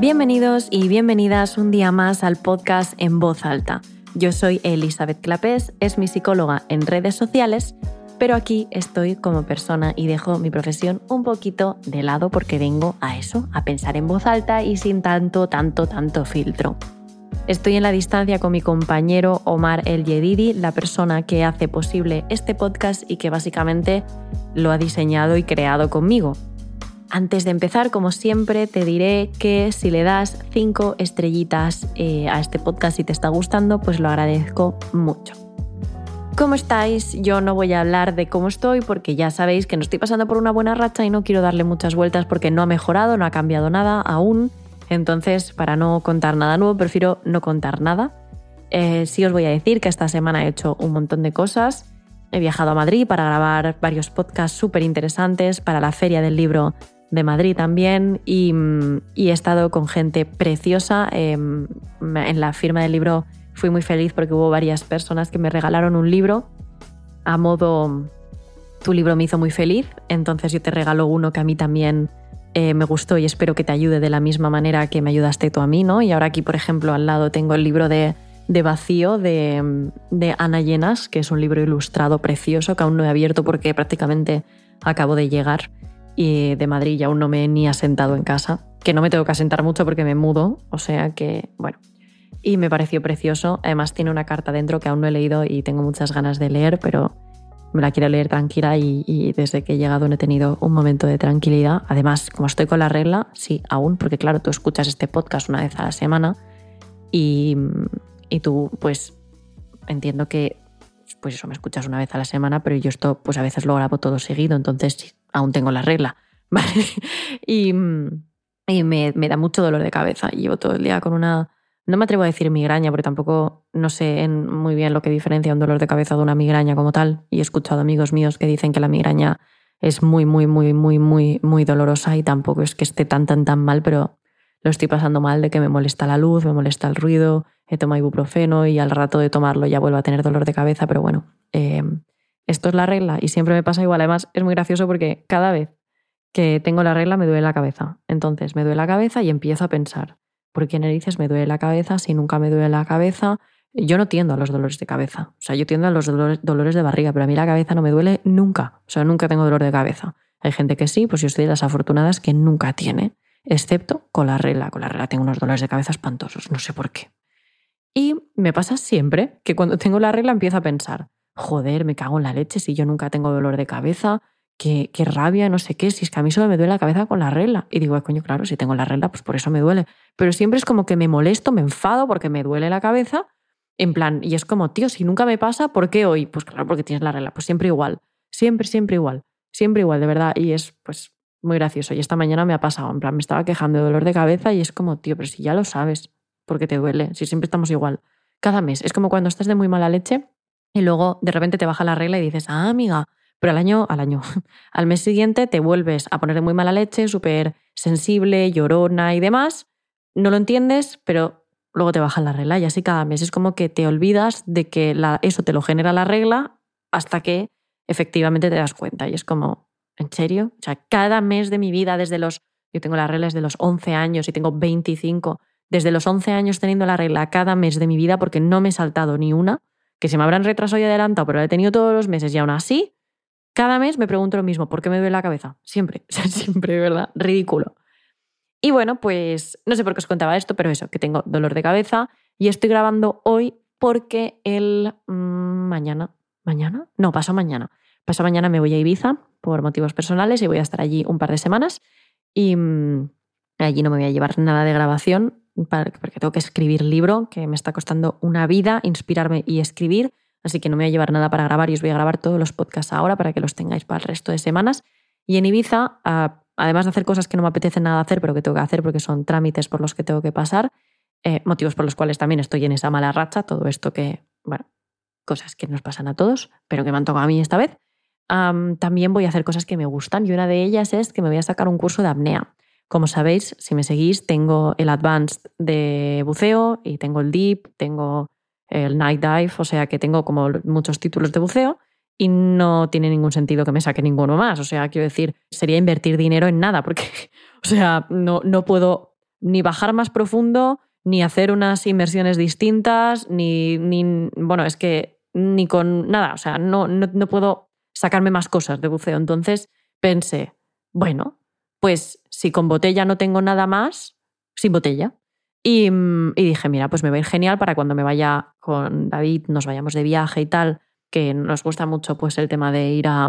Bienvenidos y bienvenidas un día más al podcast En Voz Alta. Yo soy Elizabeth Clapés, es mi psicóloga en redes sociales, pero aquí estoy como persona y dejo mi profesión un poquito de lado porque vengo a eso, a pensar en voz alta y sin tanto, tanto, tanto filtro. Estoy en la distancia con mi compañero Omar El Yedidi, la persona que hace posible este podcast y que básicamente lo ha diseñado y creado conmigo. Antes de empezar, como siempre, te diré que si le das cinco estrellitas eh, a este podcast y te está gustando, pues lo agradezco mucho. ¿Cómo estáis? Yo no voy a hablar de cómo estoy porque ya sabéis que no estoy pasando por una buena racha y no quiero darle muchas vueltas porque no ha mejorado, no ha cambiado nada aún. Entonces, para no contar nada nuevo, prefiero no contar nada. Eh, sí os voy a decir que esta semana he hecho un montón de cosas. He viajado a Madrid para grabar varios podcasts súper interesantes para la Feria del Libro de Madrid también y, he estado con gente preciosa. Em, en la firma del libro fui muy feliz porque hubo varias personas que me regalaron un libro a modo tu libro me hizo muy feliz, entonces yo te regalo uno que a mí también eh, me gustó y espero que te ayude de la misma manera que me ayudaste tú a mí, ¿no? Y ahora aquí, por ejemplo, al lado tengo el libro de, de Vacío de, de Ana Llenas, que es un libro ilustrado precioso que aún no he abierto porque prácticamente acabo de llegar y de Madrid y aún no me he ni asentado en casa, que no me tengo que asentar mucho porque me mudo, o sea que, bueno. Y me pareció precioso, además tiene una carta dentro que aún no he leído y tengo muchas ganas de leer, pero me la quiero leer tranquila y, desde que he llegado no he tenido un momento de tranquilidad. Además, como estoy con la regla, sí, aún, porque claro, tú escuchas este podcast una vez a la semana y, y tú, pues, entiendo que pues eso, me escuchas una vez a la semana, pero yo esto pues a veces lo grabo todo seguido, entonces aún tengo la regla, ¿vale? Y, y me, me, da mucho dolor de cabeza. Llevo todo el día con una... No me atrevo a decir migraña, porque tampoco no sé muy bien lo que diferencia un dolor de cabeza de una migraña como tal. Y he escuchado amigos míos que dicen que la migraña es muy, muy, muy, muy, muy, muy dolorosa y tampoco es que esté tan, tan, tan mal, pero lo estoy pasando mal de que me molesta la luz, me molesta el ruido, he tomado ibuprofeno y al rato de tomarlo ya vuelvo a tener dolor de cabeza, pero bueno, eh, esto es la regla y siempre me pasa igual. Además, es muy gracioso porque cada vez que tengo la regla me duele la cabeza. Entonces me duele la cabeza y empiezo a pensar, ¿por qué narices me duele la cabeza si nunca me duele la cabeza? Yo no tiendo a los dolores de cabeza. O sea, yo tiendo a los dolores, de barriga, pero a mí la cabeza no me duele nunca. O sea, nunca tengo dolor de cabeza. Hay gente que sí, pues yo soy de las afortunadas que nunca tiene, excepto con la regla. Con la regla tengo unos dolores de cabeza espantosos, no sé por qué. Y me pasa siempre que cuando tengo la regla empiezo a pensar, joder, me cago en la leche si yo nunca tengo dolor de cabeza, qué, qué rabia, no sé qué, si es que a mí solo me duele la cabeza con la regla. Y digo, coño, claro, si tengo la regla, pues por eso me duele. Pero siempre es como que me molesto, me enfado porque me duele la cabeza, en plan, y es como, tío, si nunca me pasa, ¿por qué hoy? Pues claro, porque tienes la regla, pues siempre igual, siempre, siempre igual, siempre igual, de verdad. Y es, pues, muy gracioso. Y esta mañana me ha pasado, en plan, me estaba quejando de dolor de cabeza y es como, tío, pero si ya lo sabes, porque te duele, si siempre estamos igual. Cada mes, es como cuando estás de muy mala leche y luego de repente te baja la regla y dices, ah, amiga, pero al año, al año, al mes siguiente te vuelves a poner de muy mala leche, súper sensible, llorona y demás. No lo entiendes, pero luego te baja la regla y así cada mes. Es como que te olvidas de que eso te lo genera la regla hasta que efectivamente te das cuenta. Y es como, ¿en serio? O sea, cada mes de mi vida, desde los, yo tengo las reglas de los 11 años y tengo 25, desde los 11 años teniendo la regla cada mes de mi vida porque no me he saltado ni una, que se me habrán retrasado y adelantado, pero la he tenido todos los meses y aún así, cada mes me pregunto lo mismo, ¿por qué me duele la cabeza? Siempre, siempre, ¿verdad? Ridículo. Y bueno, pues no sé por qué os contaba esto, pero eso, que tengo dolor de cabeza y estoy grabando hoy porque el mm, mañana, mañana, no, paso mañana. Paso mañana me voy a Ibiza por motivos personales y voy a estar allí un par de semanas y mm, allí no me voy a llevar nada de grabación porque tengo que escribir libro, que me está costando una vida inspirarme y escribir, así que no me voy a llevar nada para grabar y os voy a grabar todos los podcasts ahora para que los tengáis para el resto de semanas. Y en Ibiza, además de hacer cosas que no me apetece nada hacer, pero que tengo que hacer porque son trámites por los que tengo que pasar, eh, motivos por los cuales también estoy en esa mala racha, todo esto que, bueno, cosas que nos pasan a todos, pero que me han tocado a mí esta vez. también voy a hacer cosas que me gustan y una de ellas es que me voy a sacar un curso de apnea. Como sabéis, si me seguís, tengo el Advanced de buceo y tengo el Deep, tengo el Night Dive, o sea que tengo como muchos títulos de buceo y no tiene ningún sentido que me saque ninguno más. O sea, quiero decir, sería invertir dinero en nada, porque, o sea, no, no puedo ni bajar más profundo, ni hacer unas inmersiones distintas, ni, ni bueno, es que ni con nada, o sea, no, no, puedo sacarme más cosas de buceo. Entonces pensé, bueno, pues si con botella no tengo nada más, sin botella. Y, mm, y, dije, mira, pues me va a ir genial para cuando me vaya con David, nos vayamos de viaje y tal, que nos gusta mucho pues el tema de ir a,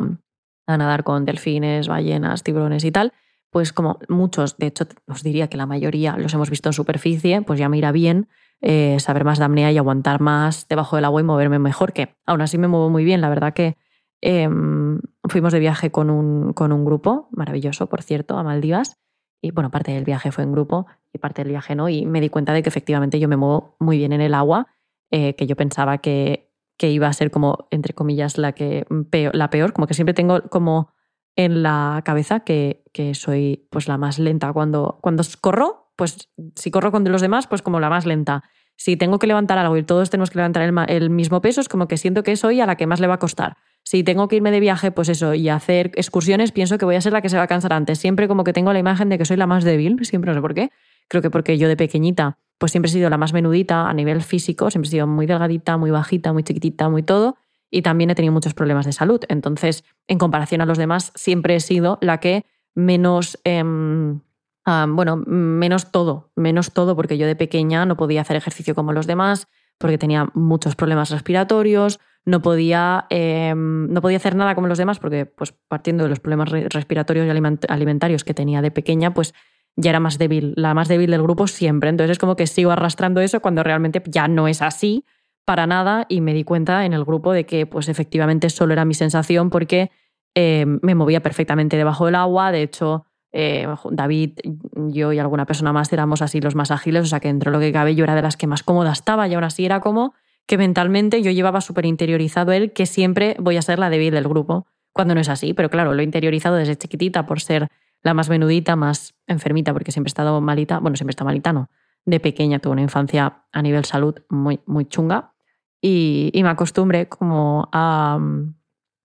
a nadar con delfines, ballenas, tiburones y tal, pues como muchos, de hecho os diría que la mayoría los hemos visto en superficie, pues ya me irá bien eh, saber más de apnea y aguantar más debajo del agua y moverme mejor, que aún así me muevo muy bien, la verdad que em, fuimos de viaje con un, con un grupo, maravilloso por cierto, a Maldivas, y bueno, parte del viaje fue en grupo y parte del viaje no, y me di cuenta de que efectivamente yo me muevo muy bien en el agua, eh, que yo pensaba que, que, iba a ser como, entre comillas, la, que peor, la peor, como que siempre tengo como en la cabeza que, que, soy pues la más lenta. Cuando, cuando corro, pues si corro con los demás, pues como la más lenta. Si tengo que levantar algo y todos tenemos que levantar el, el, mismo peso, es como que siento que soy a la que más le va a costar. Si tengo que irme de viaje, pues eso, y hacer excursiones, pienso que voy a ser la que se va a cansar antes. Siempre como que tengo la imagen de que soy la más débil, siempre no sé por qué. Creo que porque yo de pequeñita, pues siempre he sido la más menudita a nivel físico, siempre he sido muy delgadita, muy bajita, muy chiquitita, muy todo y también he tenido muchos problemas de salud. Entonces, en comparación a los demás, siempre he sido la que menos, em, bueno, menos todo, menos todo, porque yo de pequeña no podía hacer ejercicio como los demás, porque tenía muchos problemas respiratorios, no podía, em, no podía hacer nada como los demás, porque pues partiendo de los problemas respiratorios y alimentarios que tenía de pequeña, pues ya era más débil, la más débil del grupo siempre. Entonces es como que sigo arrastrando eso cuando realmente ya no es así para nada y me di cuenta en el grupo de que pues efectivamente solo era mi sensación porque eh, me movía perfectamente debajo del agua, de hecho eh, David, yo y alguna persona más éramos así los más ágiles, o sea que dentro de lo que cabe yo era de las que más cómoda estaba y aún así era como que mentalmente yo llevaba súper interiorizado él que siempre voy a ser la débil del grupo, cuando no es así, pero claro, lo he interiorizado desde chiquitita por ser la más menudita, más enfermita, porque siempre he estado malita, bueno, siempre estado malita, no, de pequeña tuve una infancia a nivel salud muy, muy chunga y, me acostumbré como a,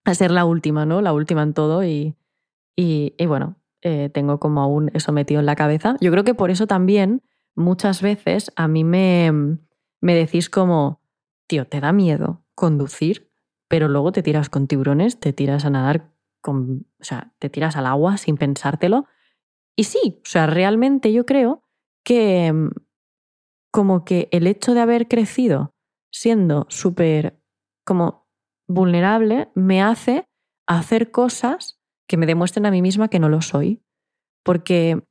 a, ser la última, ¿no? La última en todo y, y, bueno, eh, tengo como aún eso metido en la cabeza. Yo creo que por eso también muchas veces a mí me, me decís como, tío, ¿te da miedo conducir? Pero luego te tiras con tiburones, te tiras a nadar con, o sea, te tiras al agua sin pensártelo. Y sí, o sea, realmente yo creo que como que el hecho de haber crecido siendo súper como vulnerable me hace hacer cosas que me demuestren a mí misma que no lo soy. Porque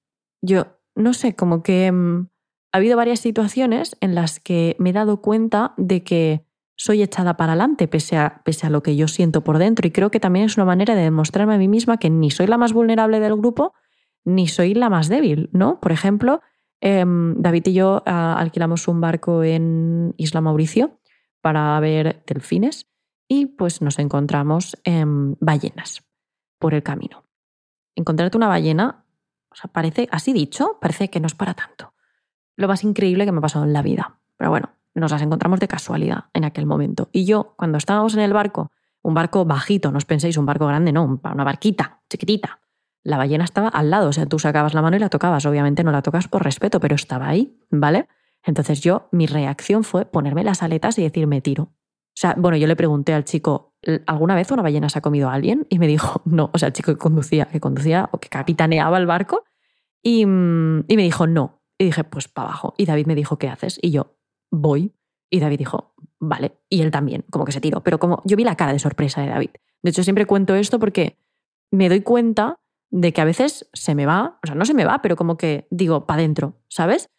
yo, no sé, como que mm, ha habido varias situaciones en las que me he dado cuenta de que soy echada para adelante pese a, pese a lo que yo siento por dentro. Y creo que también es una manera de demostrarme a mí misma que ni soy la más vulnerable del grupo, ni soy la más débil, ¿no? Por ejemplo, Em, David y yo ah, alquilamos un barco en Isla Mauricio para ver delfines y pues nos encontramos en ballenas por el camino. Encontrarte una ballena, o sea, parece, así dicho, parece que no es para tanto. Lo más increíble que me ha pasado en la vida. Pero bueno, nos las encontramos de casualidad en aquel momento. Y yo, cuando estábamos en el barco, un barco bajito, no os penséis un barco grande, no, una barquita chiquitita, la ballena estaba al lado, o sea, tú sacabas la mano y la tocabas, obviamente no la tocas por respeto, pero estaba ahí, ¿vale? Entonces yo, mi reacción fue ponerme las aletas y decir, me tiro. O sea, bueno, yo le pregunté al chico, ¿alguna vez una ballena se ha comido a alguien? Y me dijo, no, o sea, el chico que conducía, que conducía o que capitaneaba el barco, y, mm, y me dijo, no. Y dije, pues para abajo. Y David me dijo, ¿qué haces? Y yo, voy. Y David dijo, vale. Y él también, como que se tiró. Pero como yo vi la cara de sorpresa de David. De hecho, siempre cuento esto porque me doy cuenta de que a veces se me va, o sea, no se me va, pero como que digo, para adentro, ¿sabes?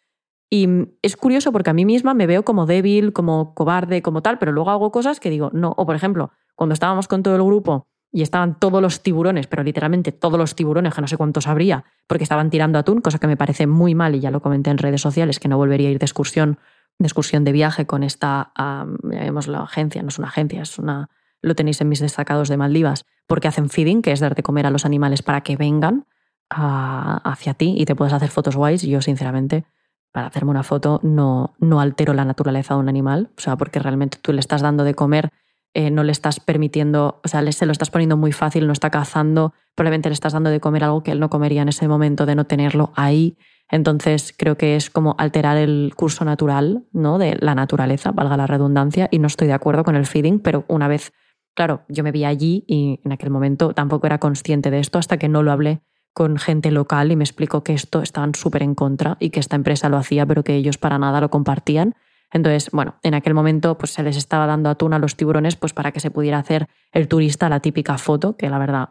Y es curioso porque a mí misma me veo como débil, como cobarde, como tal, pero luego hago cosas que digo, no. O por ejemplo, cuando estábamos con todo el grupo y estaban todos los tiburones, pero literalmente todos los tiburones, que no sé cuántos habría, porque estaban tirando atún, cosa que me parece muy mal y ya lo comenté en redes sociales, que no volvería a ir de excursión, de excursión de viaje con esta, um, la agencia, no es una agencia, es una lo tenéis en mis destacados de Maldivas, porque hacen feeding, que es dar de comer a los animales para que vengan hacia ti y te puedas hacer fotos guays. Yo, sinceramente, para hacerme una foto no, no altero la naturaleza de un animal, o sea, porque realmente tú le estás dando de comer, eh, no le estás permitiendo, o sea, se lo estás poniendo muy fácil, no está cazando, probablemente le estás dando de comer algo que él no comería en ese momento de no tenerlo ahí. Entonces creo que es como alterar el curso natural ¿no? de la naturaleza, valga la redundancia, y no estoy de acuerdo con el feeding, pero una vez, claro, yo me vi allí y en aquel momento tampoco era consciente de esto hasta que no lo hablé con gente local y me explicó que esto estaban súper en contra y que esta empresa lo hacía, pero que ellos para nada lo compartían. Entonces, bueno, en aquel momento pues se les estaba dando atún a los tiburones pues para que se pudiera hacer el turista la típica foto, que la verdad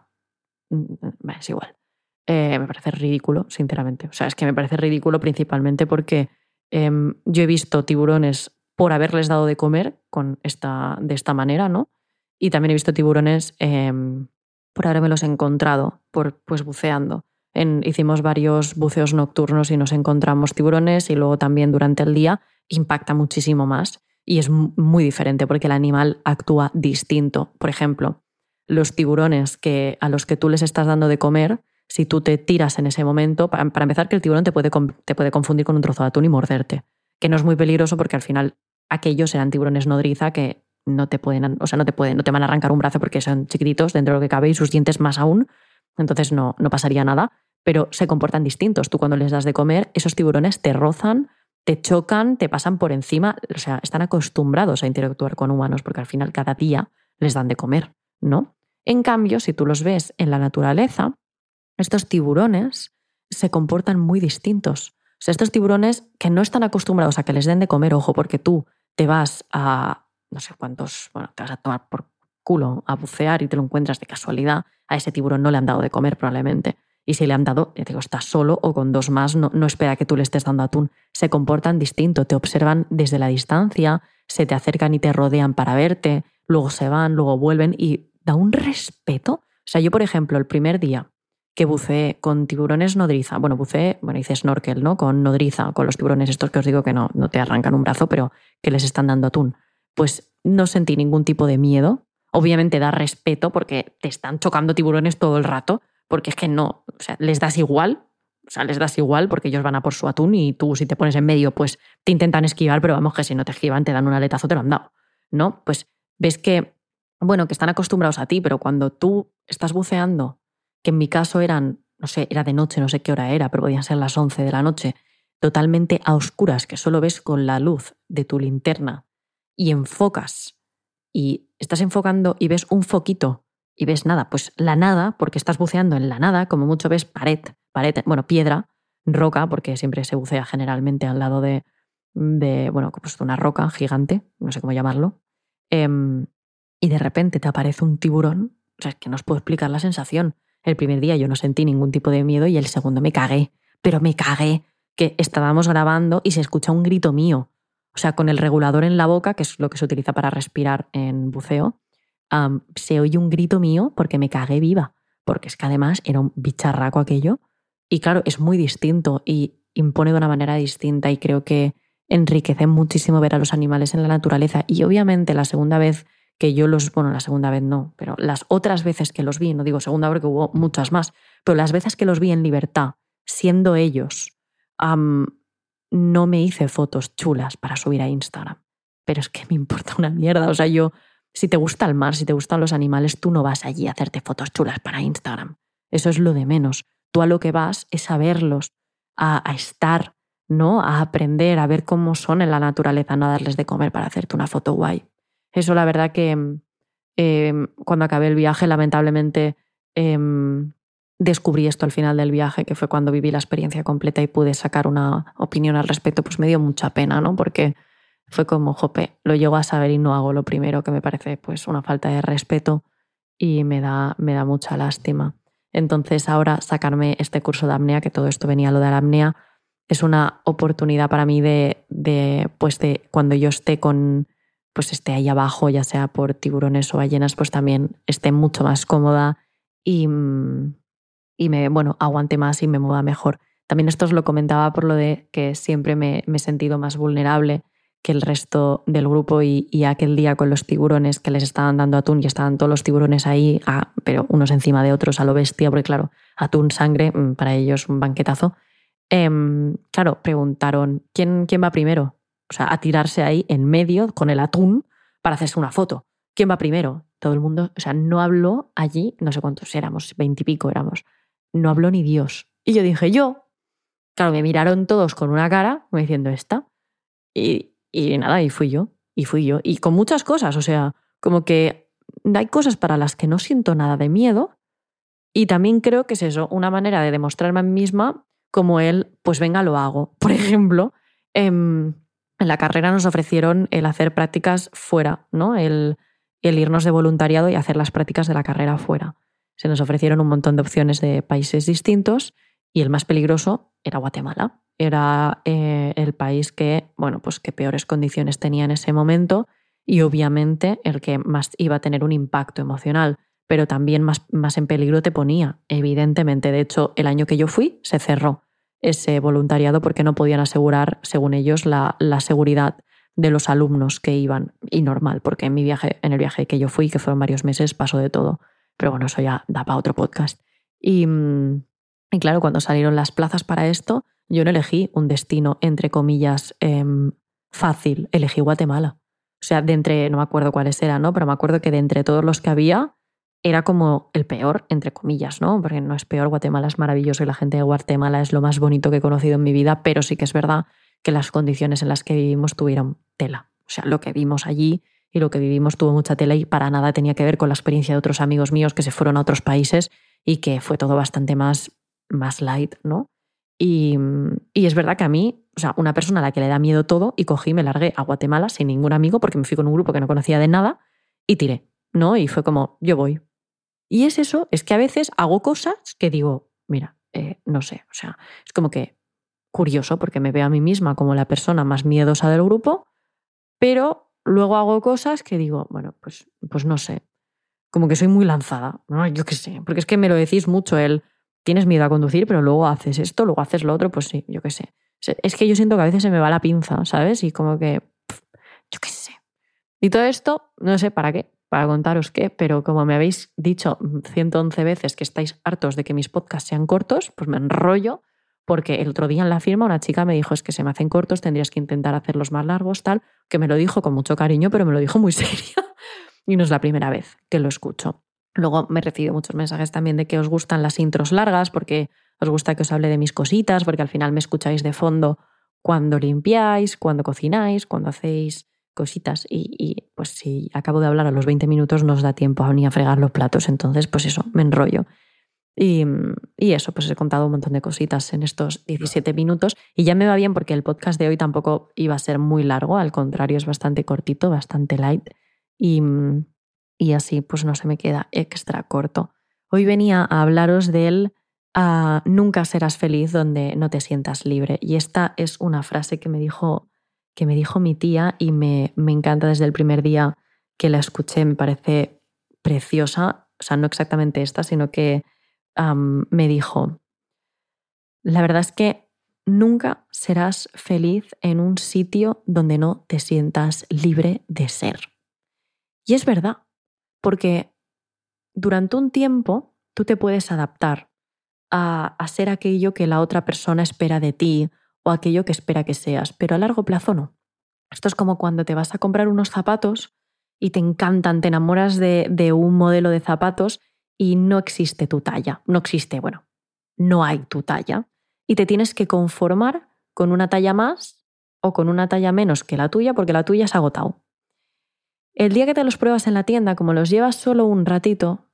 mm, mm, es igual. Eh, me parece ridículo, sinceramente. O sea, es que me parece ridículo principalmente porque em, yo he visto tiburones por haberles dado de comer con esta, de esta manera, ¿no? Y también he visto tiburones em, por haberme los encontrado, por, pues buceando. Hicimos varios buceos nocturnos y nos encontramos tiburones y luego también durante el día impacta muchísimo más y es muy diferente porque el animal actúa distinto. Por ejemplo, los tiburones que, a los que tú les estás dando de comer, si tú te tiras en ese momento, para, empezar que el tiburón te puede, te puede confundir con un trozo de atún y morderte, que no es muy peligroso porque al final aquellos eran tiburones nodriza que no te pueden, o sea, no te pueden, no te van a arrancar un brazo porque son chiquititos dentro de lo que cabe y sus dientes más aún, entonces no, no pasaría nada, pero se comportan distintos. Tú cuando les das de comer, esos tiburones te rozan, te chocan, te pasan por encima, o sea, están acostumbrados a interactuar con humanos porque al final cada día les dan de comer, ¿no? En cambio, si tú los ves en la naturaleza, estos tiburones se comportan muy distintos. O sea, estos tiburones que no están acostumbrados a que les den de comer, ojo, porque tú te vas a, no sé cuántos, bueno, te vas a tomar por culo a bucear y te lo encuentras de casualidad, a ese tiburón no le han dado de comer probablemente. Y si le han dado, ya digo, está solo o con dos más, no, no espera que tú le estés dando atún. Se comportan distinto, te observan desde la distancia, se te acercan y te rodean para verte, luego se van, luego vuelven y da un respeto. O sea, yo, por ejemplo, el primer día que buceé con tiburones nodriza. Bueno, buceé, bueno, hice snorkel, ¿no? Con nodriza, con los tiburones estos que os digo que no, no te arrancan un brazo, pero que les están dando atún. Pues no sentí ningún tipo de miedo. Obviamente da respeto porque te están chocando tiburones todo el rato, porque es que no, o sea, les das igual, o sea, les das igual porque ellos van a por su atún y tú si te pones en medio, pues te intentan esquivar, pero vamos que si no te esquivan te dan un aletazo, te lo han dado, ¿no? Pues ves que, bueno, que están acostumbrados a ti, pero cuando tú estás buceando que en mi caso eran, no sé, era de noche, no sé qué hora era, pero podían ser las 11 de la noche, totalmente a oscuras, que solo ves con la luz de tu linterna y enfocas y estás enfocando y ves un foquito y ves nada, pues la nada, porque estás buceando en la nada, como mucho ves pared, pared, bueno, piedra, roca, porque siempre se bucea generalmente al lado de, de bueno, pues una roca gigante, no sé cómo llamarlo, em, y de repente te aparece un tiburón, o sea, es que no os puedo explicar la sensación. El primer día yo no sentí ningún tipo de miedo y el segundo me cagué, pero me cagué que estábamos grabando y se escucha un grito mío. O sea, con el regulador en la boca, que es lo que se utiliza para respirar en buceo, se oye un grito mío porque me cagué viva. Porque es que además era un bicharraco aquello. Y claro, es muy distinto y impone de una manera distinta y creo que enriquece muchísimo ver a los animales en la naturaleza. Y obviamente la segunda vez que yo los, bueno, la segunda vez no, pero las otras veces que los vi, no digo segunda porque hubo muchas más, pero las veces que los vi en libertad, siendo ellos, no me hice fotos chulas para subir a Instagram. Pero es que me importa una mierda. O sea, yo, si te gusta el mar, si te gustan los animales, tú no vas allí a hacerte fotos chulas para Instagram. Eso es lo de menos. Tú a lo que vas es a verlos, a, a estar, ¿no? A aprender, a ver cómo son en la naturaleza, no a darles de comer para hacerte una foto guay. Eso la verdad que em, cuando acabé el viaje, lamentablemente em, descubrí esto al final del viaje, que fue cuando viví la experiencia completa y pude sacar una opinión al respecto, pues me dio mucha pena, ¿no? Porque fue como, jope, lo llego a saber y no hago lo primero, que me parece pues una falta de respeto y me da, me da mucha lástima. Entonces ahora sacarme este curso de apnea, que todo esto venía lo de la apnea, es una oportunidad para mí de, de pues de cuando yo esté con pues esté ahí abajo, ya sea por tiburones o ballenas, pues también esté mucho más cómoda y, y me, bueno, aguante más y me mueva mejor. También esto os lo comentaba por lo de que siempre me, he sentido más vulnerable que el resto del grupo y, aquel día con los tiburones que les estaban dando atún y estaban todos los tiburones ahí, ah, pero unos encima de otros a lo bestia, porque claro, atún, sangre, mm, para ellos un banquetazo. Em, claro, preguntaron, ¿quién, ¿quién va primero? O sea, a tirarse ahí en medio con el atún para hacerse una foto. ¿Quién va primero? Todo el mundo, o sea, no habló allí, no sé cuántos éramos, veintipico éramos, no habló ni Dios. Y yo dije, yo. claro, me miraron todos con una cara, como diciendo, esta. Y, y nada, y fui yo, y fui yo. Y con muchas cosas, o sea, como que hay cosas para las que no siento nada de miedo. Y también creo que es eso, una manera de demostrarme a mí misma como él, pues venga, lo hago. Por ejemplo, em, en la carrera nos ofrecieron el hacer prácticas fuera, ¿no? El, el irnos de voluntariado y hacer las prácticas de la carrera fuera. Se nos ofrecieron un montón de opciones de países distintos y el más peligroso era Guatemala. Era eh, el país que, bueno, pues que peores condiciones tenía en ese momento y obviamente el que más iba a tener un impacto emocional, pero también más, más en peligro te ponía, evidentemente. De hecho, el año que yo fui se cerró ese voluntariado porque no podían asegurar, según ellos, la, la seguridad de los alumnos que iban. Y normal, porque en mi viaje, en el viaje que yo fui, que fueron varios meses, pasó de todo. Pero bueno, eso ya da para otro podcast. Y, mm, y claro, cuando salieron las plazas para esto, yo no elegí un destino, entre comillas, em, fácil, elegí Guatemala. O sea, de entre, no me acuerdo cuáles eran, ¿no? Pero me acuerdo que de entre todos los que había, era como el peor, entre comillas, ¿no? Porque no es peor, Guatemala es maravilloso y la gente de Guatemala es lo más bonito que he conocido en mi vida, pero sí que es verdad que las condiciones en las que vivimos tuvieron tela. O sea, lo que vimos allí y lo que vivimos tuvo mucha tela y para nada tenía que ver con la experiencia de otros amigos míos que se fueron a otros países y que fue todo bastante más, más light, ¿no? Y, y, es verdad que a mí, o sea, una persona a la que le da miedo todo, y cogí, me largué a Guatemala sin ningún amigo porque me fui con un grupo que no conocía de nada y tiré, ¿no? Y fue como, yo voy. Y es eso, es que a veces hago cosas que digo, mira, eh, no sé, o sea, es como que curioso porque me veo a mí misma como la persona más miedosa del grupo, pero luego hago cosas que digo, bueno, pues, pues no sé, como que soy muy lanzada, ¿no? yo qué sé, porque es que me lo decís mucho el tienes miedo a conducir, pero luego haces esto, luego haces lo otro, pues sí, yo qué sé. Es que yo siento que a veces se me va la pinza, ¿sabes? Y como que, yo qué sé. Y todo esto, no sé para qué, para contaros qué, pero como me habéis dicho 111 veces que estáis hartos de que mis podcasts sean cortos, pues me enrollo, porque el otro día en la firma una chica me dijo, es que se me hacen cortos, tendrías que intentar hacerlos más largos, tal, que me lo dijo con mucho cariño, pero me lo dijo muy serio. y no es la primera vez que lo escucho. Luego me recibo muchos mensajes también de que os gustan las intros largas porque os gusta que os hable de mis cositas, porque al final me escucháis de fondo cuando limpiáis, cuando cocináis, cuando hacéis cositas. Y, pues si acabo de hablar a los 20 minutos no os da tiempo ni a fregar los platos, entonces pues eso, me enrollo. Y, y, eso, pues he contado un montón de cositas en estos 17 minutos. Y ya me va bien porque el podcast de hoy tampoco iba a ser muy largo, al contrario es bastante cortito, bastante light. Y, y así pues no se me queda extra corto. Hoy venía a hablaros del uh, nunca serás feliz donde no te sientas libre. Y esta es una frase que me dijo, que me dijo mi tía y me, me encanta desde el primer día que la escuché, me parece preciosa. O sea, no exactamente esta, sino que me dijo, la verdad es que nunca serás feliz en un sitio donde no te sientas libre de ser. Y es verdad, porque durante un tiempo tú te puedes adaptar a, ser aquello que la otra persona espera de ti o aquello que espera que seas, pero a largo plazo no. Esto es como cuando te vas a comprar unos zapatos y te encantan, te enamoras de, de un modelo de zapatos y no existe tu talla. No existe, bueno, no hay tu talla. Y te tienes que conformar con una talla más o con una talla menos que la tuya porque la tuya se ha agotado. El día que te los pruebas en la tienda, como los llevas solo un ratito,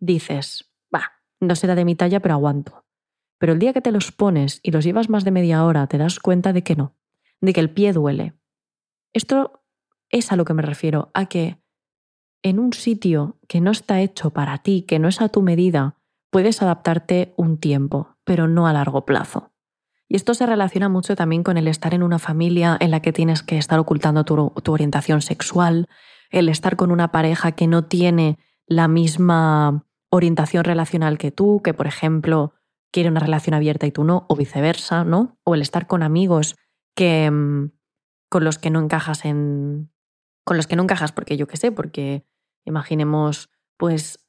dices, va, no será de mi talla, pero aguanto. Pero el día que te los pones y los llevas más de media hora, te das cuenta de que no, de que el pie duele. Esto es a lo que me refiero, a que en un sitio que no está hecho para ti, que no es a tu medida, puedes adaptarte un tiempo, pero no a largo plazo. Y esto se relaciona mucho también con el estar en una familia en la que tienes que estar ocultando tu, orientación sexual, el estar con una pareja que no tiene la misma orientación relacional que tú, que por ejemplo quiere una relación abierta y tú no, o viceversa, ¿no? O el estar con amigos que mm, con los que no encajas en con los que no encajas porque yo qué sé, porque imaginemos pues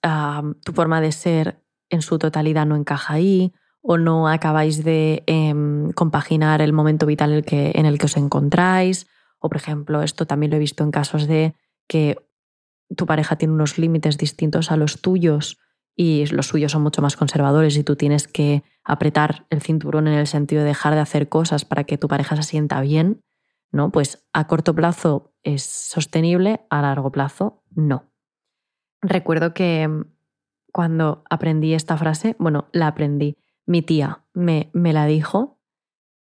tu forma de ser en su totalidad no encaja ahí o no acabáis de em, compaginar el momento vital en el, que, en el que os encontráis. O, por ejemplo, esto también lo he visto en casos de que tu pareja tiene unos límites distintos a los tuyos y los suyos son mucho más conservadores y tú tienes que apretar el cinturón en el sentido de dejar de hacer cosas para que tu pareja se sienta bien, ¿no? Pues a corto plazo es sostenible, a largo plazo no. Recuerdo que cuando aprendí esta frase, bueno, la aprendí, mi tía me, me la dijo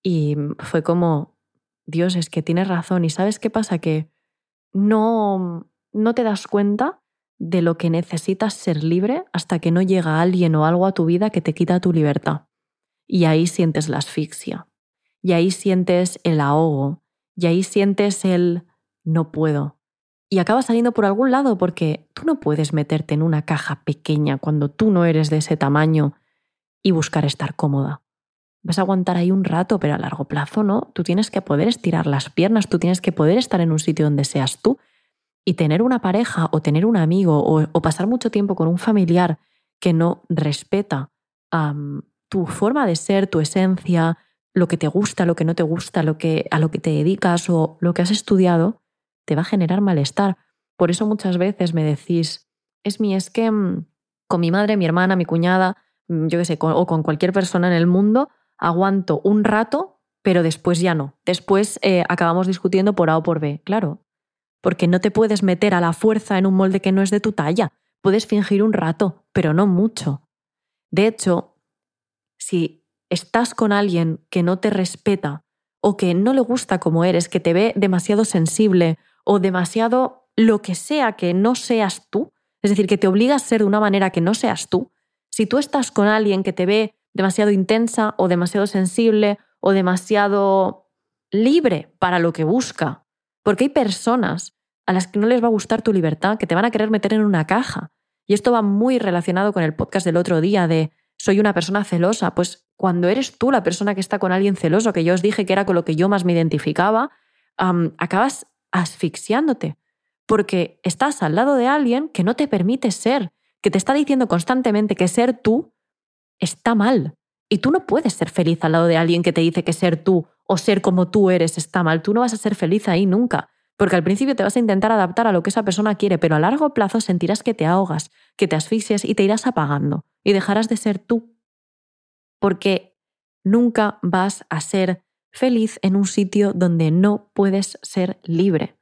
y fue como, Dios, es que tienes razón y ¿sabes qué pasa? Que no, no te das cuenta de lo que necesitas ser libre hasta que no llega alguien o algo a tu vida que te quita tu libertad. Y ahí sientes la asfixia, y ahí sientes el ahogo, y ahí sientes el no puedo. Y acabas saliendo por algún lado porque tú no puedes meterte en una caja pequeña cuando tú no eres de ese tamaño y buscar estar cómoda. Vas a aguantar ahí un rato, pero a largo plazo no. Tú tienes que poder estirar las piernas, tú tienes que poder estar en un sitio donde seas tú y tener una pareja o tener un amigo o, pasar mucho tiempo con un familiar que no respeta tu forma de ser, tu esencia, lo que te gusta, lo que no te gusta, lo que, a lo que te dedicas o lo que has estudiado, te va a generar malestar. Por eso muchas veces me decís, es mi, es que mm, con mi madre, mi hermana, mi cuñada, yo qué sé, o con cualquier persona en el mundo, aguanto un rato, pero después ya no. Después eh, acabamos discutiendo por A o por B. Claro, porque no te puedes meter a la fuerza en un molde que no es de tu talla. Puedes fingir un rato, pero no mucho. De hecho, si estás con alguien que no te respeta o que no le gusta como eres, que te ve demasiado sensible o demasiado lo que sea que no seas tú, es decir, que te obliga a ser de una manera que no seas tú, si tú estás con alguien que te ve demasiado intensa o demasiado sensible o demasiado libre para lo que busca porque hay personas a las que no les va a gustar tu libertad, que te van a querer meter en una caja. Y esto va muy relacionado con el podcast del otro día de soy una persona celosa. Pues cuando eres tú la persona que está con alguien celoso, que yo os dije que era con lo que yo más me identificaba, acabas asfixiándote. Porque estás al lado de alguien que no te permite ser, que te está diciendo constantemente que ser tú está mal. Y tú no puedes ser feliz al lado de alguien que te dice que ser tú o ser como tú eres está mal. Tú no vas a ser feliz ahí nunca. Porque al principio te vas a intentar adaptar a lo que esa persona quiere, pero a largo plazo sentirás que te ahogas, que te asfixias y te irás apagando y dejarás de ser tú. Porque nunca vas a ser feliz en un sitio donde no puedes ser libre.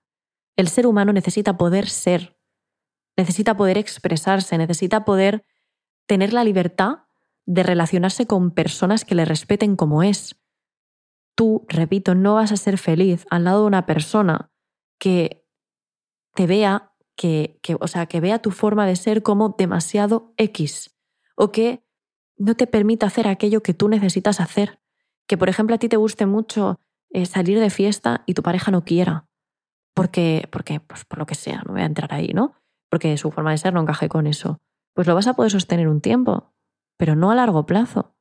El ser humano necesita poder ser, necesita poder expresarse, necesita poder tener la libertad de relacionarse con personas que le respeten como es, tú, repito, no vas a ser feliz al lado de una persona que te vea, que, que, o sea, que vea tu forma de ser como demasiado X o que no te permita hacer aquello que tú necesitas hacer. Que, por ejemplo, a ti te guste mucho eh, salir de fiesta y tu pareja no quiera. Porque, porque, pues por lo que sea, no voy a entrar ahí, ¿no? Porque su forma de ser no encaje con eso. Pues lo vas a poder sostener un tiempo, pero no a largo plazo.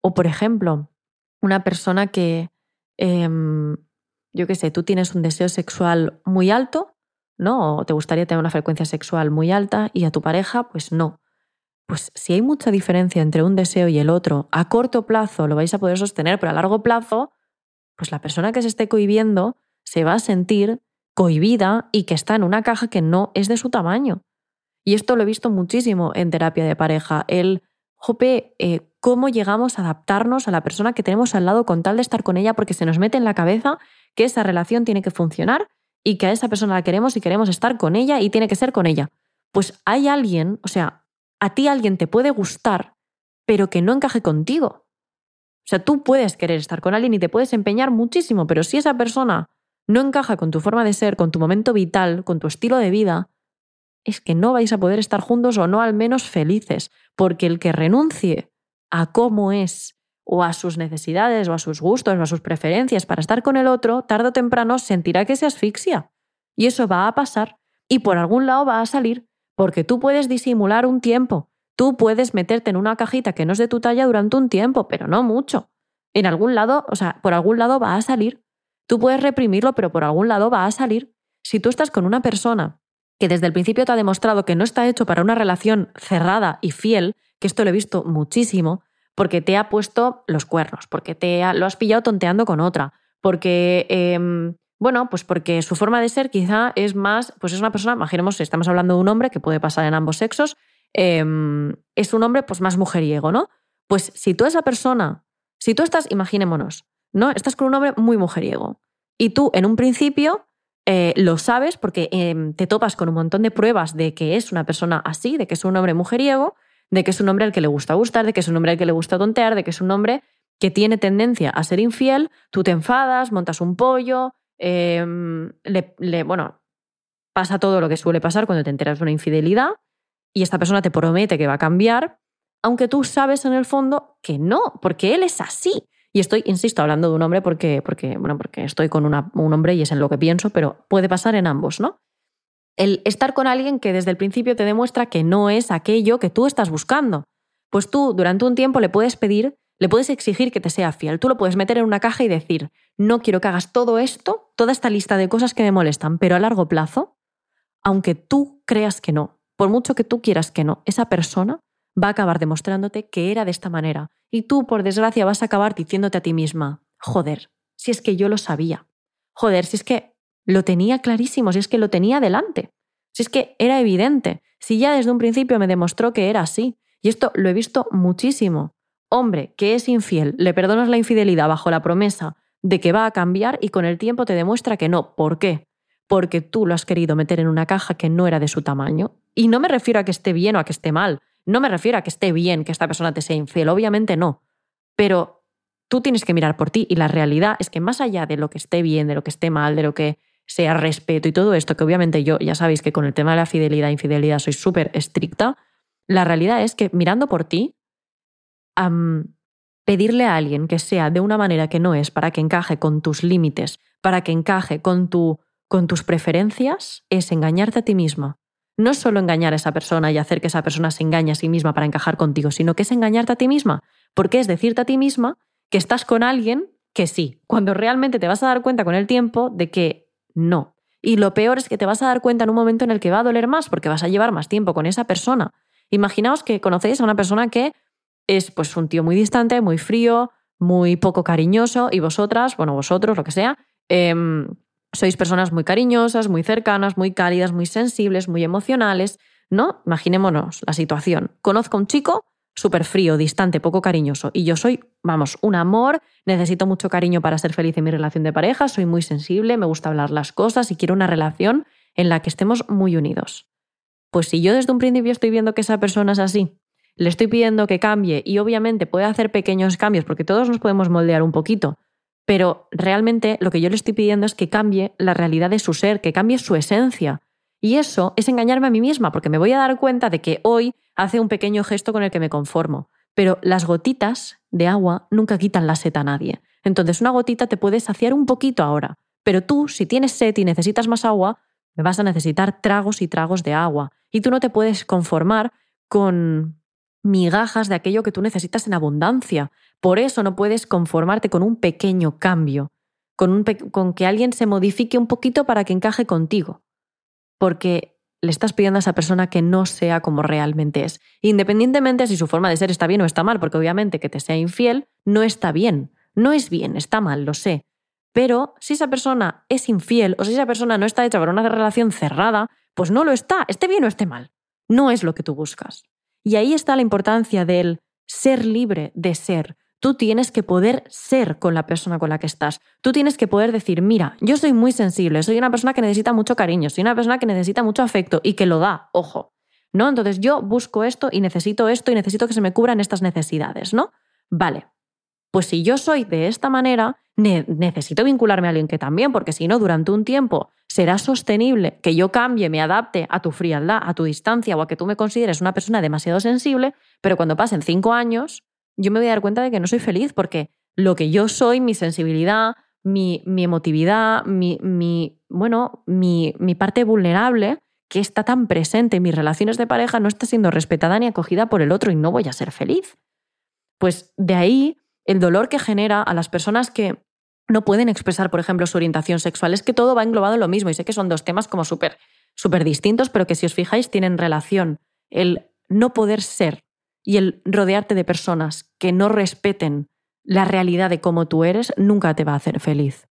O, por ejemplo, una persona que, Em, yo qué sé, tú tienes un deseo sexual muy alto, ¿no? O te gustaría tener una frecuencia sexual muy alta y a tu pareja, pues no. Pues si hay mucha diferencia entre un deseo y el otro, a corto plazo lo vais a poder sostener, pero a largo plazo, pues la persona que se esté cohibiendo se va a sentir cohibida y que está en una caja que no es de su tamaño. Y esto lo he visto muchísimo en terapia de pareja. El jope, eh, cómo llegamos a adaptarnos a la persona que tenemos al lado con tal de estar con ella, porque se nos mete en la cabeza que esa relación tiene que funcionar y que a esa persona la queremos y queremos estar con ella y tiene que ser con ella. Pues hay alguien, o sea, a ti alguien te puede gustar, pero que no encaje contigo. O sea, tú puedes querer estar con alguien y te puedes empeñar muchísimo, pero si esa persona no encaja con tu forma de ser, con tu momento vital, con tu estilo de vida, es que no vais a poder estar juntos o no al menos felices, porque el que renuncie a cómo es o a sus necesidades o a sus gustos o a sus preferencias para estar con el otro, tarde o temprano sentirá que se asfixia. Y eso va a pasar y por algún lado va a salir, porque tú puedes disimular un tiempo, tú puedes meterte en una cajita que no es de tu talla durante un tiempo, pero no mucho. En algún lado, o sea, por algún lado va a salir. Tú puedes reprimirlo, pero por algún lado va a salir. Si tú estás con una persona que desde el principio te ha demostrado que no está hecho para una relación cerrada y fiel, que esto lo he visto muchísimo, porque te ha puesto los cuernos, porque te lo has pillado tonteando con otra, porque, em, bueno, pues porque su forma de ser quizá es más, pues es una persona, imaginemos, estamos hablando de un hombre que puede pasar en ambos sexos, em, es un hombre pues más mujeriego, ¿no? Pues si tú esa persona, si tú estás, imaginémonos, ¿no? Estás con un hombre muy mujeriego y tú en un principio eh, lo sabes porque em, te topas con un montón de pruebas de que es una persona así, de que es un hombre mujeriego, de que es un hombre al que le gusta gustar, de que es un hombre al que le gusta tontear, de que es un hombre que tiene tendencia a ser infiel, tú te enfadas, montas un pollo, em, le, bueno, pasa todo lo que suele pasar cuando te enteras de una infidelidad y esta persona te promete que va a cambiar, aunque tú sabes en el fondo que no, porque él es así. Y estoy, insisto, hablando de un hombre porque, porque, bueno, porque estoy con un hombre y es en lo que pienso, pero puede pasar en ambos, ¿no? El estar con alguien que desde el principio te demuestra que no es aquello que tú estás buscando. Pues tú durante un tiempo le puedes pedir, le puedes exigir que te sea fiel. Tú lo puedes meter en una caja y decir, no quiero que hagas todo esto, toda esta lista de cosas que me molestan, pero a largo plazo, aunque tú creas que no, por mucho que tú quieras que no, esa persona va a acabar demostrándote que era de esta manera. Y tú, por desgracia, vas a acabar diciéndote a ti misma, joder, si es que yo lo sabía. Joder, si es que lo tenía clarísimo, si es que lo tenía delante. Si es que era evidente. Si ya desde un principio me demostró que era así. Y esto lo he visto muchísimo. Hombre que es infiel, le perdonas la infidelidad bajo la promesa de que va a cambiar y con el tiempo te demuestra que no. ¿Por qué? Porque tú lo has querido meter en una caja que no era de su tamaño. Y no me refiero a que esté bien o a que esté mal. No me refiero a que esté bien que esta persona te sea infiel, obviamente no. Pero tú tienes que mirar por ti y la realidad es que más allá de lo que esté bien, de lo que esté mal, de lo que sea respeto y todo esto, que obviamente yo ya sabéis que con el tema de la fidelidad e infidelidad soy súper estricta, la realidad es que mirando por ti, pedirle a alguien que sea de una manera que no es para que encaje con tus límites, para que encaje con, tu, con tus preferencias, es engañarte a ti misma no es solo engañar a esa persona y hacer que esa persona se engañe a sí misma para encajar contigo, sino que es engañarte a ti misma, porque es decirte a ti misma que estás con alguien que sí, cuando realmente te vas a dar cuenta con el tiempo de que no. Y lo peor es que te vas a dar cuenta en un momento en el que va a doler más porque vas a llevar más tiempo con esa persona. Imaginaos que conocéis a una persona que es pues un tío muy distante, muy frío, muy poco cariñoso y vosotras, bueno, vosotros, lo que sea, em, sois personas muy cariñosas, muy cercanas, muy cálidas, muy sensibles, muy emocionales, ¿no? Imaginémonos la situación. Conozco a un chico súper frío, distante, poco cariñoso, y yo soy, vamos, un amor, necesito mucho cariño para ser feliz en mi relación de pareja, soy muy sensible, me gusta hablar las cosas y quiero una relación en la que estemos muy unidos. Pues si yo desde un principio estoy viendo que esa persona es así, le estoy pidiendo que cambie y obviamente puede hacer pequeños cambios porque todos nos podemos moldear un poquito, pero realmente lo que yo le estoy pidiendo es que cambie la realidad de su ser, que cambie su esencia. Y eso es engañarme a mí misma, porque me voy a dar cuenta de que hoy hace un pequeño gesto con el que me conformo. Pero las gotitas de agua nunca quitan la sed a nadie. Entonces una gotita te puede saciar un poquito ahora. Pero tú, si tienes sed y necesitas más agua, me vas a necesitar tragos y tragos de agua. Y tú no te puedes conformar con migajas de aquello que tú necesitas en abundancia. Por eso no puedes conformarte con un pequeño cambio, con, que alguien se modifique un poquito para que encaje contigo. Porque le estás pidiendo a esa persona que no sea como realmente es. Independientemente si su forma de ser está bien o está mal, porque obviamente que te sea infiel no está bien. No es bien, está mal, lo sé. Pero si esa persona es infiel o si esa persona no está hecha para una relación cerrada, pues no lo está, esté bien o esté mal. No es lo que tú buscas. Y ahí está la importancia del ser libre de ser, Tú tienes que poder ser con la persona con la que estás. Tú tienes que poder decir, mira, yo soy muy sensible, soy una persona que necesita mucho cariño, soy una persona que necesita mucho afecto y que lo da, ojo. ¿No? Entonces yo busco esto y necesito esto y necesito que se me cubran estas necesidades, ¿no? Vale. Pues si yo soy de esta manera, necesito vincularme a alguien que también, porque si no, durante un tiempo será sostenible que yo cambie, me adapte a tu frialdad, a tu distancia o a que tú me consideres una persona demasiado sensible, pero cuando pasen cinco años, yo me voy a dar cuenta de que no soy feliz porque lo que yo soy, mi sensibilidad, mi, mi emotividad, mi, mi bueno, mi, mi, parte vulnerable, que está tan presente en mis relaciones de pareja, no está siendo respetada ni acogida por el otro y no voy a ser feliz. Pues de ahí el dolor que genera a las personas que no pueden expresar, por ejemplo, su orientación sexual. Es que todo va englobado en lo mismo y sé que son dos temas como súper súper distintos, pero que si os fijáis tienen relación. El no poder ser y el rodearte de personas que no respeten la realidad de cómo tú eres nunca te va a hacer feliz.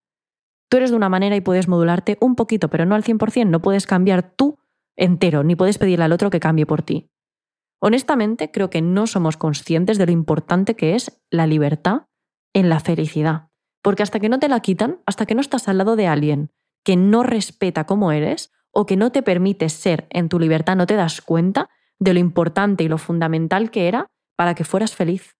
Tú eres de una manera y puedes modularte un poquito, pero no al 100%, no puedes cambiar tú entero, ni puedes pedirle al otro que cambie por ti. Honestamente, creo que no somos conscientes de lo importante que es la libertad en la felicidad. Porque hasta que no te la quitan, hasta que no estás al lado de alguien que no respeta cómo eres o que no te permite ser en tu libertad, no te das cuenta de lo importante y lo fundamental que era para que fueras feliz.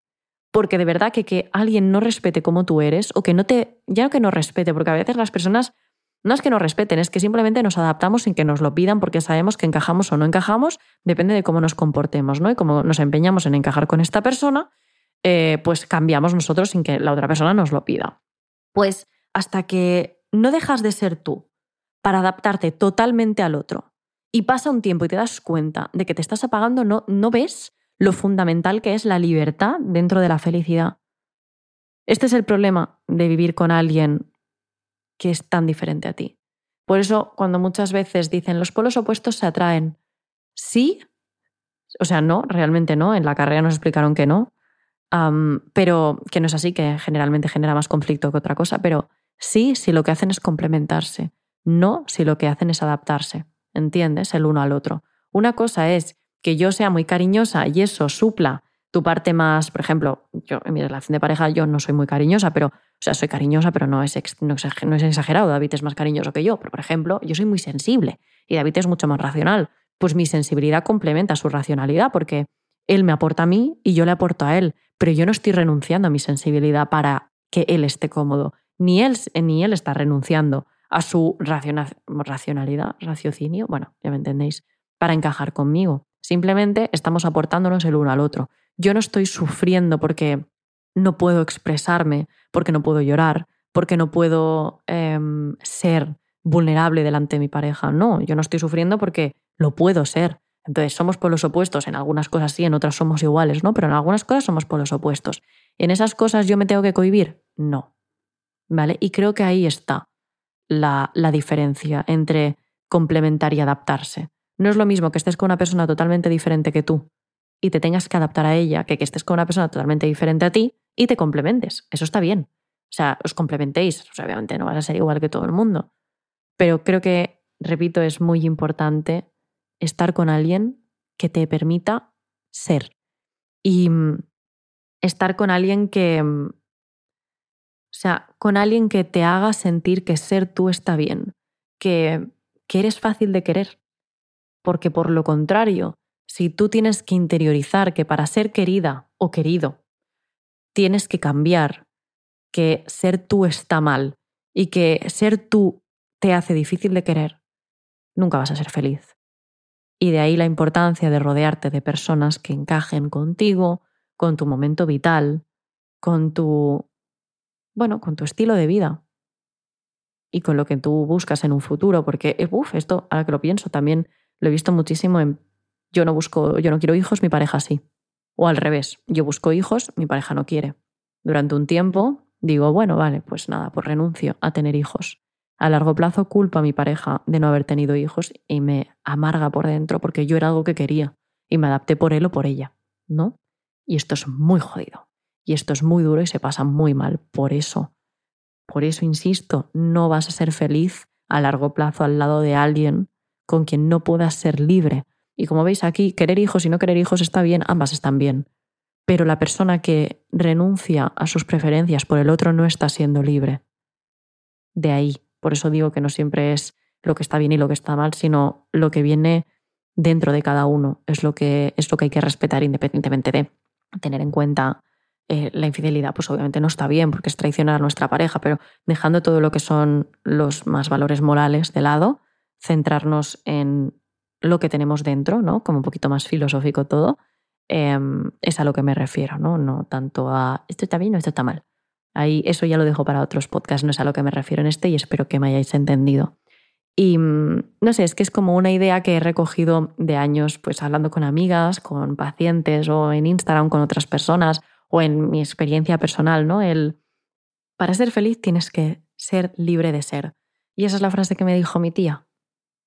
Porque de verdad que que alguien no respete como tú eres o que no te, ya que no respete, porque a veces las personas no es que nos respeten, es que simplemente nos adaptamos sin que nos lo pidan porque sabemos que encajamos o no encajamos, depende de cómo nos comportemos, ¿no? Y cómo nos empeñamos en encajar con esta persona, eh, pues cambiamos nosotros sin que la otra persona nos lo pida. Pues hasta que no dejas de ser tú para adaptarte totalmente al otro y pasa un tiempo y te das cuenta de que te estás apagando, no, no ves lo fundamental que es la libertad dentro de la felicidad. Este es el problema de vivir con alguien que es tan diferente a ti. Por eso, cuando muchas veces dicen los polos opuestos se atraen, sí, o sea, no, realmente no, en la carrera nos explicaron que no, pero que no es así, que generalmente genera más conflicto que otra cosa, pero sí si lo que hacen es complementarse, no si lo que hacen es adaptarse, ¿entiendes? El uno al otro. Una cosa es que yo sea muy cariñosa y eso supla tu parte más, por ejemplo, yo en mi relación de pareja yo no soy muy cariñosa, pero, o sea, soy cariñosa, pero no es, es exagerado, David es más cariñoso que yo, pero por ejemplo, yo soy muy sensible y David es mucho más racional, pues mi sensibilidad complementa su racionalidad porque él me aporta a mí y yo le aporto a él, pero yo no estoy renunciando a mi sensibilidad para que él esté cómodo, ni él, ni él está renunciando a su racionalidad, raciocinio, bueno, ya me entendéis, para encajar conmigo. Simplemente estamos aportándonos el uno al otro. Yo no estoy sufriendo porque no puedo expresarme, porque no puedo llorar, porque no puedo em, ser vulnerable delante de mi pareja. No, yo no estoy sufriendo porque lo puedo ser. Entonces, somos polos opuestos. En algunas cosas sí, en otras somos iguales, ¿no? Pero en algunas cosas somos polos opuestos. ¿En esas cosas yo me tengo que cohibir? No. ¿Vale? Y creo que ahí está la, la diferencia entre complementar y adaptarse. No es lo mismo que estés con una persona totalmente diferente que tú y te tengas que adaptar a ella, que, que estés con una persona totalmente diferente a ti y te complementes. Eso está bien. O sea, os complementéis. obviamente no vas a ser igual que todo el mundo. Pero creo que, repito, es muy importante estar con alguien que te permita ser. Y mm, estar con alguien que... O sea, con alguien que te haga sentir que ser tú está bien, que, que eres fácil de querer. Porque por lo contrario, si tú tienes que interiorizar que para ser querida o querido tienes que cambiar, que ser tú está mal y que ser tú te hace difícil de querer, nunca vas a ser feliz. Y de ahí la importancia de rodearte de personas que encajen contigo, con tu momento vital, con tu, bueno, con tu estilo de vida y con lo que tú buscas en un futuro, porque, eh, uff, esto, ahora que lo pienso, también lo he visto muchísimo en yo no busco, yo no quiero hijos, mi pareja sí. O al revés, yo busco hijos, mi pareja no quiere. Durante un tiempo digo, bueno, vale, pues nada, pues renuncio a tener hijos. A largo plazo culpo a mi pareja de no haber tenido hijos y me amarga por dentro porque yo era algo que quería y me adapté por él o por ella, ¿no? Y esto es muy jodido. Y esto es muy duro y se pasa muy mal. Por eso, por eso insisto, no vas a ser feliz a largo plazo al lado de alguien con quien no puedas ser libre y como veis aquí, querer hijos y no querer hijos está bien, ambas están bien. Pero la persona que renuncia a sus preferencias por el otro no está siendo libre. De ahí, por eso digo que no siempre es lo que está bien y lo que está mal, sino lo que viene dentro de cada uno. Es lo que, es lo que hay que respetar independientemente de tener en cuenta eh, la infidelidad. Pues obviamente no está bien porque es traicionar a nuestra pareja, pero dejando todo lo que son los más valores morales de lado, centrarnos en lo que tenemos dentro, ¿no? Como un poquito más filosófico todo, em, es a lo que me refiero, ¿no? No tanto a esto está bien o esto está mal. Ahí eso ya lo dejo para otros podcasts, no es a lo que me refiero en este y espero que me hayáis entendido. Y mm, no sé, es que es como una idea que he recogido de años, pues hablando con amigas, con pacientes o en Instagram con otras personas o en mi experiencia personal, ¿no? El para ser feliz tienes que ser libre de ser. Y esa es la frase que me dijo mi tía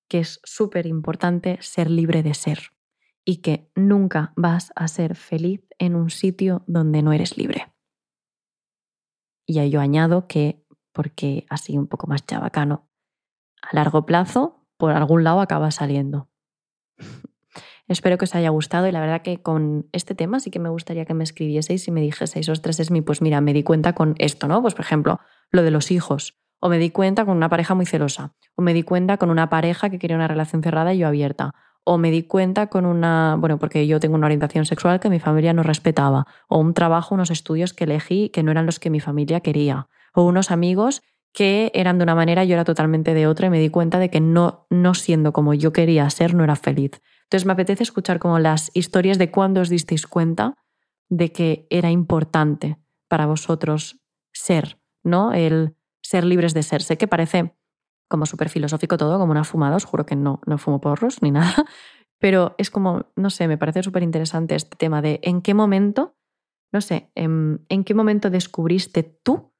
que es súper importante ser libre de ser y que nunca vas a ser feliz en un sitio donde no eres libre. Y ahí yo añado que, porque así un poco más chabacano, a largo plazo, por algún lado acaba saliendo. Espero que os haya gustado y la verdad que con este tema sí que me gustaría que me escribieseis y me dijeseis, ostras, es mi, pues mira, me di cuenta con esto, ¿no? Pues por ejemplo, lo de los hijos. O me di cuenta con una pareja muy celosa. O me di cuenta con una pareja que quería una relación cerrada y yo abierta. O me di cuenta con una, bueno, porque yo tengo una orientación sexual que mi familia no respetaba. O un trabajo, unos estudios que elegí que no eran los que mi familia quería. O unos amigos que eran de una manera y yo era totalmente de otra y me di cuenta de que no, no siendo como yo quería ser, no era feliz. Entonces me apetece escuchar como las historias de cuándo os disteis cuenta de que era importante para vosotros ser, ¿no? El ser libres de ser. Sé que parece como súper filosófico todo, como una fumada, os juro que no, no fumo porros ni nada, pero es como, no sé, me parece súper interesante este tema de en qué momento, no sé, en, en qué momento descubriste tú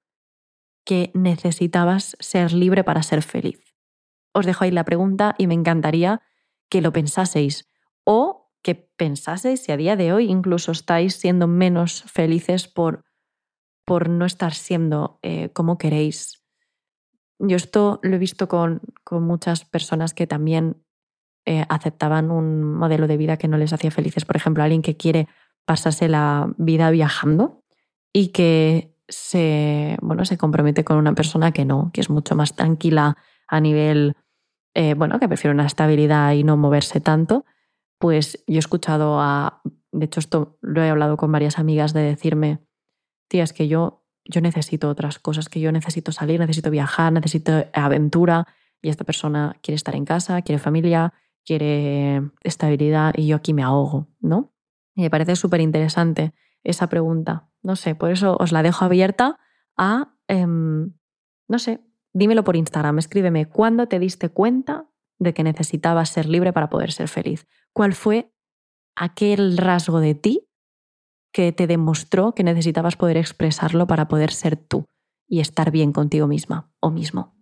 que necesitabas ser libre para ser feliz. Os dejo ahí la pregunta y me encantaría que lo pensaseis o que pensaseis si a día de hoy incluso estáis siendo menos felices por, por no estar siendo eh, como queréis. Yo esto lo he visto con, con muchas personas que también eh, aceptaban un modelo de vida que no les hacía felices. Por ejemplo, alguien que quiere pasarse la vida viajando y que se, bueno, se compromete con una persona que no, que es mucho más tranquila a nivel eh, bueno, que prefiere una estabilidad y no moverse tanto, pues yo he escuchado a, de hecho esto lo he hablado con varias amigas de decirme, tía, es que yo, yo necesito otras cosas, que yo necesito salir, necesito viajar, necesito aventura y esta persona quiere estar en casa, quiere familia, quiere estabilidad y yo aquí me ahogo, ¿no? Y me parece súper interesante esa pregunta. No sé, por eso os la dejo abierta a, em, no sé, dímelo por Instagram, escríbeme cuándo te diste cuenta de que necesitabas ser libre para poder ser feliz. ¿Cuál fue aquel rasgo de ti que te demostró que necesitabas poder expresarlo para poder ser tú y estar bien contigo misma o mismo?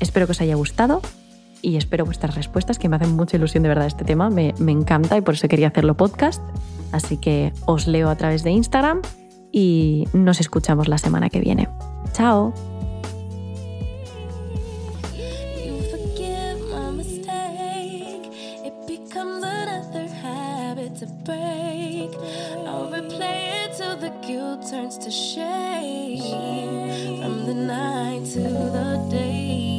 Espero que os haya gustado y espero vuestras respuestas, que me hacen mucha ilusión de verdad este tema, me, me encanta y por eso quería hacerlo podcast. Así que os leo a través de Instagram y nos escuchamos la semana que viene. Chao. Turns to shade from the night to the day.